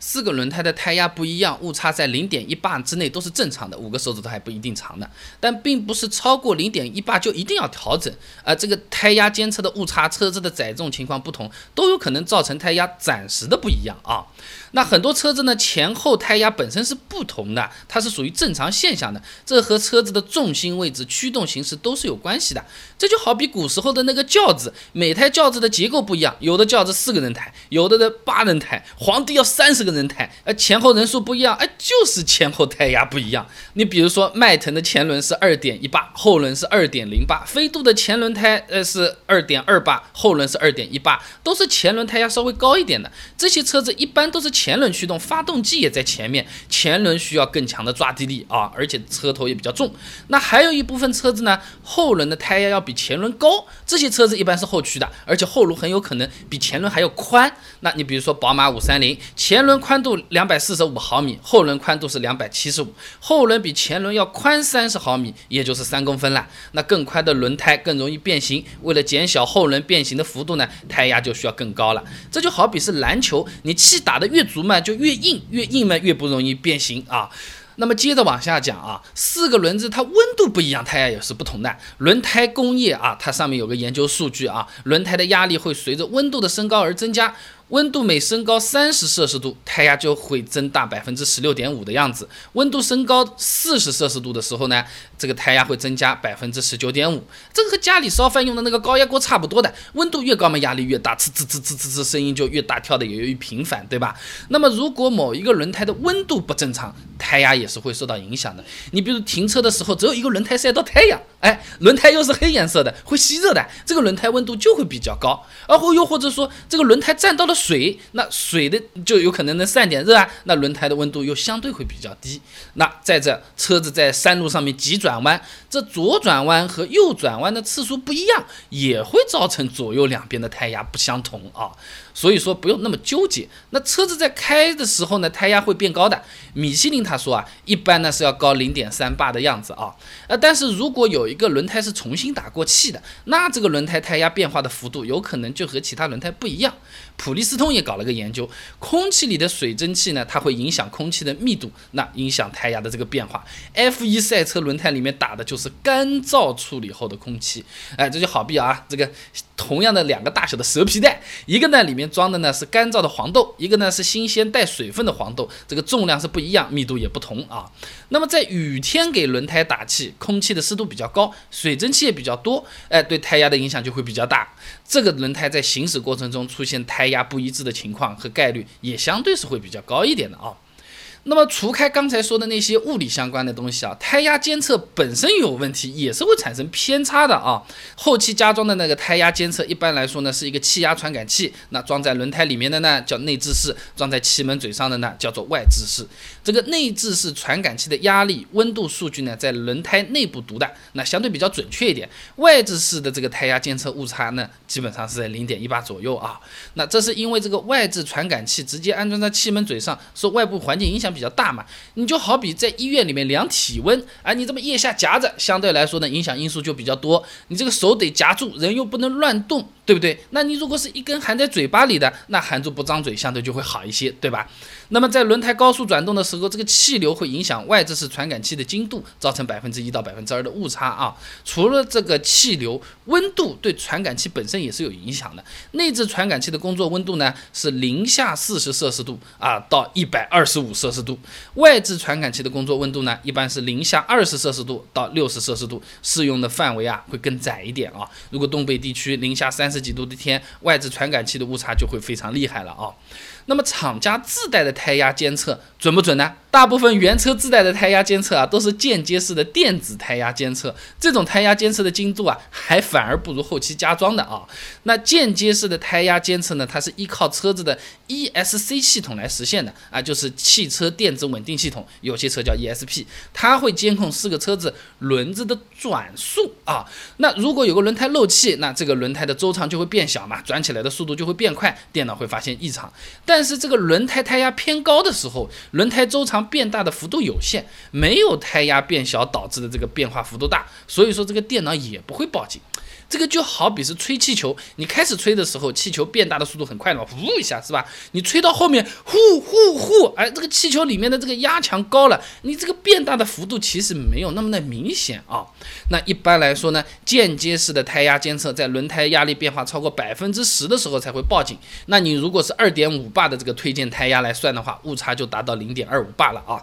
四个轮胎的胎压不一样，误差在零点一八之内都是正常的，五个手指头还不一定长呢。但并不是超过零点一八就一定要调整。而这个胎压监测的误差，车子的载重情况不同，都有可能造成胎压暂时的不一样啊。那很多车子呢，前后胎压本身是不同的，它是属于正常现象的，这和车子的重心位置、驱动形式都是有关系的。这就好比古时候的那个轿子，每台轿子的结构不一样，有的轿子四个人抬，有的的八人抬，皇帝要三十个人抬，呃，前后人数不一样，哎，就是前后胎压不一样。你比如说，迈腾的前轮是二点一八，后轮是二点零八；飞度的前轮胎呃是二点二八，后轮是二点一八，都是前轮胎压稍微高一点的。这些车子一般都是。前轮驱动，发动机也在前面，前轮需要更强的抓地力啊，而且车头也比较重。那还有一部分车子呢，后轮的胎压要比前轮高，这些车子一般是后驱的，而且后轮很有可能比前轮还要宽。那你比如说宝马五三零，前轮宽度两百四十五毫米，后轮宽度是两百七十五，后轮比前轮要宽三十毫米，也就是三公分了。那更宽的轮胎更容易变形，为了减小后轮变形的幅度呢，胎压就需要更高了。这就好比是篮球，你气打得越足嘛就越硬，越硬嘛越不容易变形啊。那么接着往下讲啊，四个轮子它温度不一样，胎压也是不同的。轮胎工业啊，它上面有个研究数据啊，轮胎的压力会随着温度的升高而增加。温度每升高三十摄氏度，胎压就会增大百分之十六点五的样子。温度升高四十摄氏度的时候呢，这个胎压会增加百分之十九点五。这个和家里烧饭用的那个高压锅差不多的，温度越高嘛，压力越大，呲呲呲呲呲呲，声音就越大，跳的也越频繁，对吧？那么如果某一个轮胎的温度不正常，胎压也是会受到影响的。你比如停车的时候，只有一个轮胎晒到太阳，哎，轮胎又是黑颜色的，会吸热的，这个轮胎温度就会比较高。而后又或者说，这个轮胎沾到了。水，那水的就有可能能散点热啊，那轮胎的温度又相对会比较低。那在这车子在山路上面急转弯，这左转弯和右转弯的次数不一样，也会造成左右两边的胎压不相同啊。所以说不用那么纠结。那车子在开的时候呢，胎压会变高的。米其林他说啊，一般呢是要高零点三巴的样子啊。呃，但是如果有一个轮胎是重新打过气的，那这个轮胎胎压变化的幅度有可能就和其他轮胎不一样。普利司通也搞了个研究，空气里的水蒸气呢，它会影响空气的密度，那影响胎压的这个变化。F1 赛车轮胎里面打的就是干燥处理后的空气。哎，这就好比啊，这个同样的两个大小的蛇皮袋，一个呢里面。装的呢是干燥的黄豆，一个呢是新鲜带水分的黄豆，这个重量是不一样，密度也不同啊。那么在雨天给轮胎打气，空气的湿度比较高，水蒸气也比较多，哎，对胎压的影响就会比较大。这个轮胎在行驶过程中出现胎压不一致的情况和概率也相对是会比较高一点的啊。那么除开刚才说的那些物理相关的东西啊，胎压监测本身有问题，也是会产生偏差的啊。后期加装的那个胎压监测，一般来说呢是一个气压传感器，那装在轮胎里面的呢叫内置式，装在气门嘴上的呢叫做外置式。这个内置式传感器的压力、温度数据呢在轮胎内部读的，那相对比较准确一点。外置式的这个胎压监测误差呢，基本上是在零点一八左右啊。那这是因为这个外置传感器直接安装在气门嘴上，受外部环境影响。比较大嘛，你就好比在医院里面量体温，啊，你这么腋下夹着，相对来说呢，影响因素就比较多。你这个手得夹住，人又不能乱动，对不对？那你如果是一根含在嘴巴里的，那含住不张嘴，相对就会好一些，对吧？那么在轮胎高速转动的时候，这个气流会影响外置式传感器的精度，造成百分之一到百分之二的误差啊。除了这个气流，温度对传感器本身也是有影响的。内置传感器的工作温度呢是零下四十摄氏度啊到一百二十五摄氏度，外置传感器的工作温度呢一般是零下二十摄氏度到六十摄氏度，适用的范围啊会更窄一点啊。如果东北地区零下三十几度的天，外置传感器的误差就会非常厉害了啊。那么厂家自带的胎压监测准不准呢？大部分原车自带的胎压监测啊，都是间接式的电子胎压监测，这种胎压监测的精度啊，还反而不如后期加装的啊。那间接式的胎压监测呢，它是依靠车子的 ESC 系统来实现的啊，就是汽车电子稳定系统，有些车叫 ESP，它会监控四个车子轮子的转速啊。那如果有个轮胎漏气，那这个轮胎的周长就会变小嘛，转起来的速度就会变快，电脑会发现异常。但是这个轮胎胎压偏高的时候，轮胎周长变大的幅度有限，没有胎压变小导致的这个变化幅度大，所以说这个电脑也不会报警。这个就好比是吹气球，你开始吹的时候，气球变大的速度很快嘛，呼一下是吧？你吹到后面，呼呼呼，哎，这个气球里面的这个压强高了，你这个变大的幅度其实没有那么的明显啊。那一般来说呢，间接式的胎压监测在轮胎压力变化超过百分之十的时候才会报警。那你如果是二点五巴的这个推荐胎压来算的话，误差就达到零点二五巴了啊。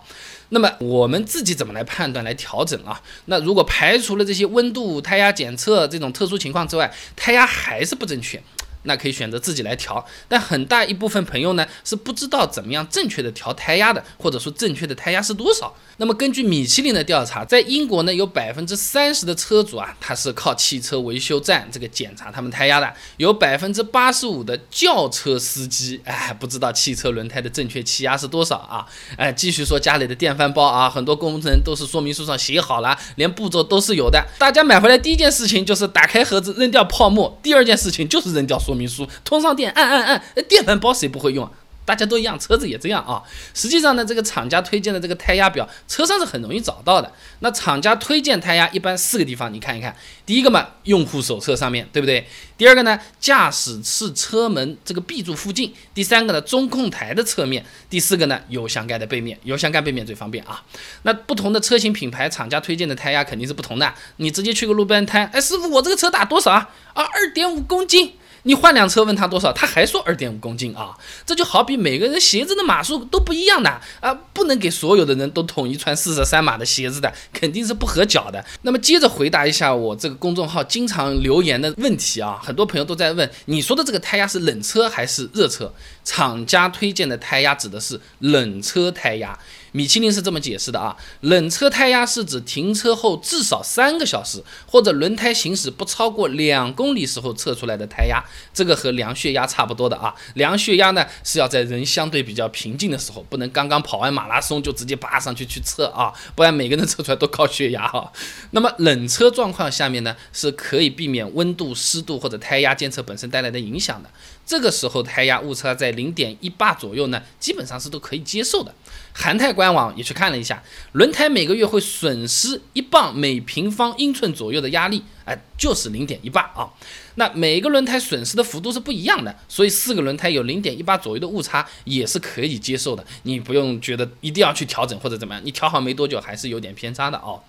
那么我们自己怎么来判断、来调整啊？那如果排除了这些温度、胎压检测这种特殊情况之外，胎压还是不正确。那可以选择自己来调，但很大一部分朋友呢是不知道怎么样正确的调胎压的，或者说正确的胎压是多少。那么根据米其林的调查，在英国呢有百分之三十的车主啊，他是靠汽车维修站这个检查他们胎压的，有百分之八十五的轿车司机哎不知道汽车轮胎的正确气压是多少啊？哎，继续说家里的电饭煲啊，很多工程都是说明书上写好了，连步骤都是有的。大家买回来第一件事情就是打开盒子扔掉泡沫，第二件事情就是扔掉说。明书通上电，按按按，电饭煲谁不会用啊？大家都一样，车子也这样啊。实际上呢，这个厂家推荐的这个胎压表，车上是很容易找到的。那厂家推荐胎压一般四个地方，你看一看。第一个嘛，用户手册上面对不对？第二个呢，驾驶室车门这个 B 柱附近。第三个呢，中控台的侧面。第四个呢，油箱盖的背面。油箱盖背面最方便啊。那不同的车型品牌，厂家推荐的胎压肯定是不同的。你直接去个路边摊，哎，师傅，我这个车打多少啊？啊，二点五公斤。你换辆车问他多少，他还说二点五公斤啊！这就好比每个人鞋子的码数都不一样的啊，不能给所有的人都统一穿四十三码的鞋子的，肯定是不合脚的。那么接着回答一下我这个公众号经常留言的问题啊，很多朋友都在问，你说的这个胎压是冷车还是热车？厂家推荐的胎压指的是冷车胎压。米其林是这么解释的啊，冷车胎压是指停车后至少三个小时，或者轮胎行驶不超过两公里时候测出来的胎压，这个和量血压差不多的啊。量血压呢是要在人相对比较平静的时候，不能刚刚跑完马拉松就直接扒上去去测啊，不然每个人测出来都高血压哈。那么冷车状况下面呢，是可以避免温度、湿度或者胎压监测本身带来的影响的。这个时候胎压误差在零点一八左右呢，基本上是都可以接受的。韩泰官网也去看了一下，轮胎每个月会损失一磅每平方英寸左右的压力。哎，就是零点一八啊，那每一个轮胎损失的幅度是不一样的，所以四个轮胎有零点一八左右的误差也是可以接受的，你不用觉得一定要去调整或者怎么样，你调好没多久还是有点偏差的哦。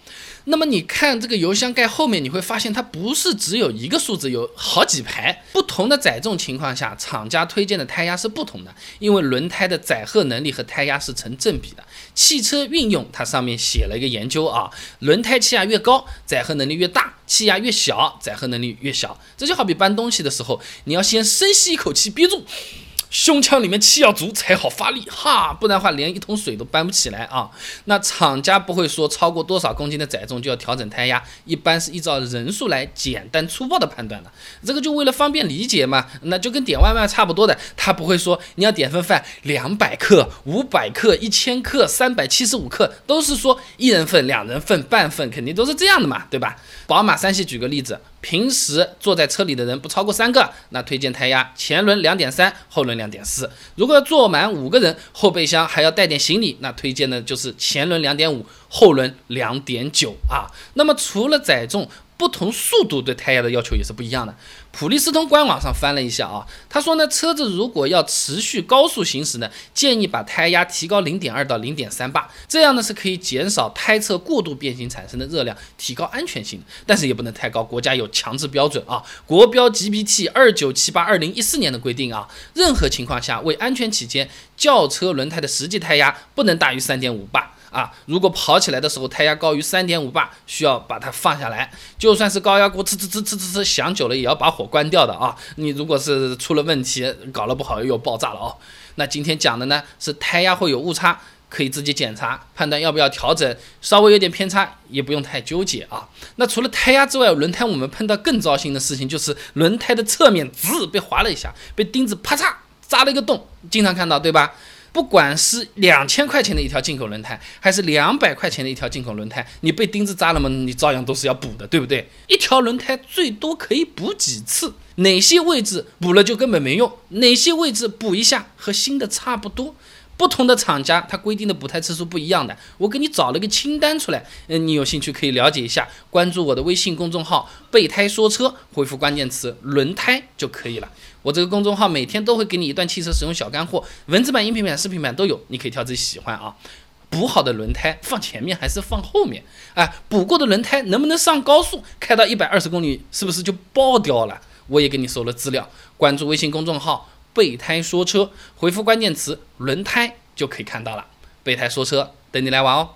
那么你看这个油箱盖后面，你会发现它不是只有一个数字，有好几排，不同的载重情况下，厂家推荐的胎压是不同的，因为轮胎的载荷能力和胎压是成正比的。汽车运用它上面写了一个研究啊，轮胎气压越高，载荷能力越大。气压越小，载荷能力越小。这就好比搬东西的时候，你要先深吸一口气，憋住。胸腔里面气要足才好发力哈，不然的话连一桶水都搬不起来啊。那厂家不会说超过多少公斤的载重就要调整胎压，一般是依照人数来简单粗暴的判断的。这个就为了方便理解嘛，那就跟点外卖差不多的，他不会说你要点份饭两百克、五百克、一千克、三百七十五克，都是说一人份、两人份、半份，肯定都是这样的嘛，对吧？宝马三系举个例子。平时坐在车里的人不超过三个，那推荐胎压前轮两点三，后轮两点四。如果要坐满五个人，后备箱还要带点行李，那推荐的就是前轮两点五，后轮两点九啊。那么除了载重。不同速度对胎压的要求也是不一样的。普利司通官网上翻了一下啊，他说呢，车子如果要持续高速行驶呢，建议把胎压提高零点二到零点三八，这样呢是可以减少胎侧过度变形产生的热量，提高安全性。但是也不能太高，国家有强制标准啊，国标 GBT 二九七八二零一四年的规定啊，任何情况下为安全起见，轿车轮胎的实际胎压不能大于三点五巴。啊，如果跑起来的时候胎压高于三点五巴，需要把它放下来。就算是高压锅，呲呲呲呲呲呲响久了，也要把火关掉的啊。你如果是出了问题，搞了不好又爆炸了哦。那今天讲的呢是胎压会有误差，可以自己检查判断要不要调整，稍微有点偏差也不用太纠结啊。那除了胎压之外，轮胎我们碰到更糟心的事情就是轮胎的侧面滋被划了一下，被钉子啪嚓扎了一个洞，经常看到对吧？不管是两千块钱的一条进口轮胎，还是两百块钱的一条进口轮胎，你被钉子扎了吗？你照样都是要补的，对不对？一条轮胎最多可以补几次？哪些位置补了就根本没用？哪些位置补一下和新的差不多？不同的厂家它规定的补胎次数不一样的，我给你找了个清单出来，嗯，你有兴趣可以了解一下，关注我的微信公众号“备胎说车”，回复关键词“轮胎”就可以了。我这个公众号每天都会给你一段汽车使用小干货，文字版、音频版、视频版都有，你可以挑自己喜欢啊。补好的轮胎放前面还是放后面？哎，补过的轮胎能不能上高速？开到一百二十公里是不是就爆掉了？我也给你搜了资料，关注微信公众号“备胎说车”，回复关键词“轮胎”就可以看到了。备胎说车，等你来玩哦。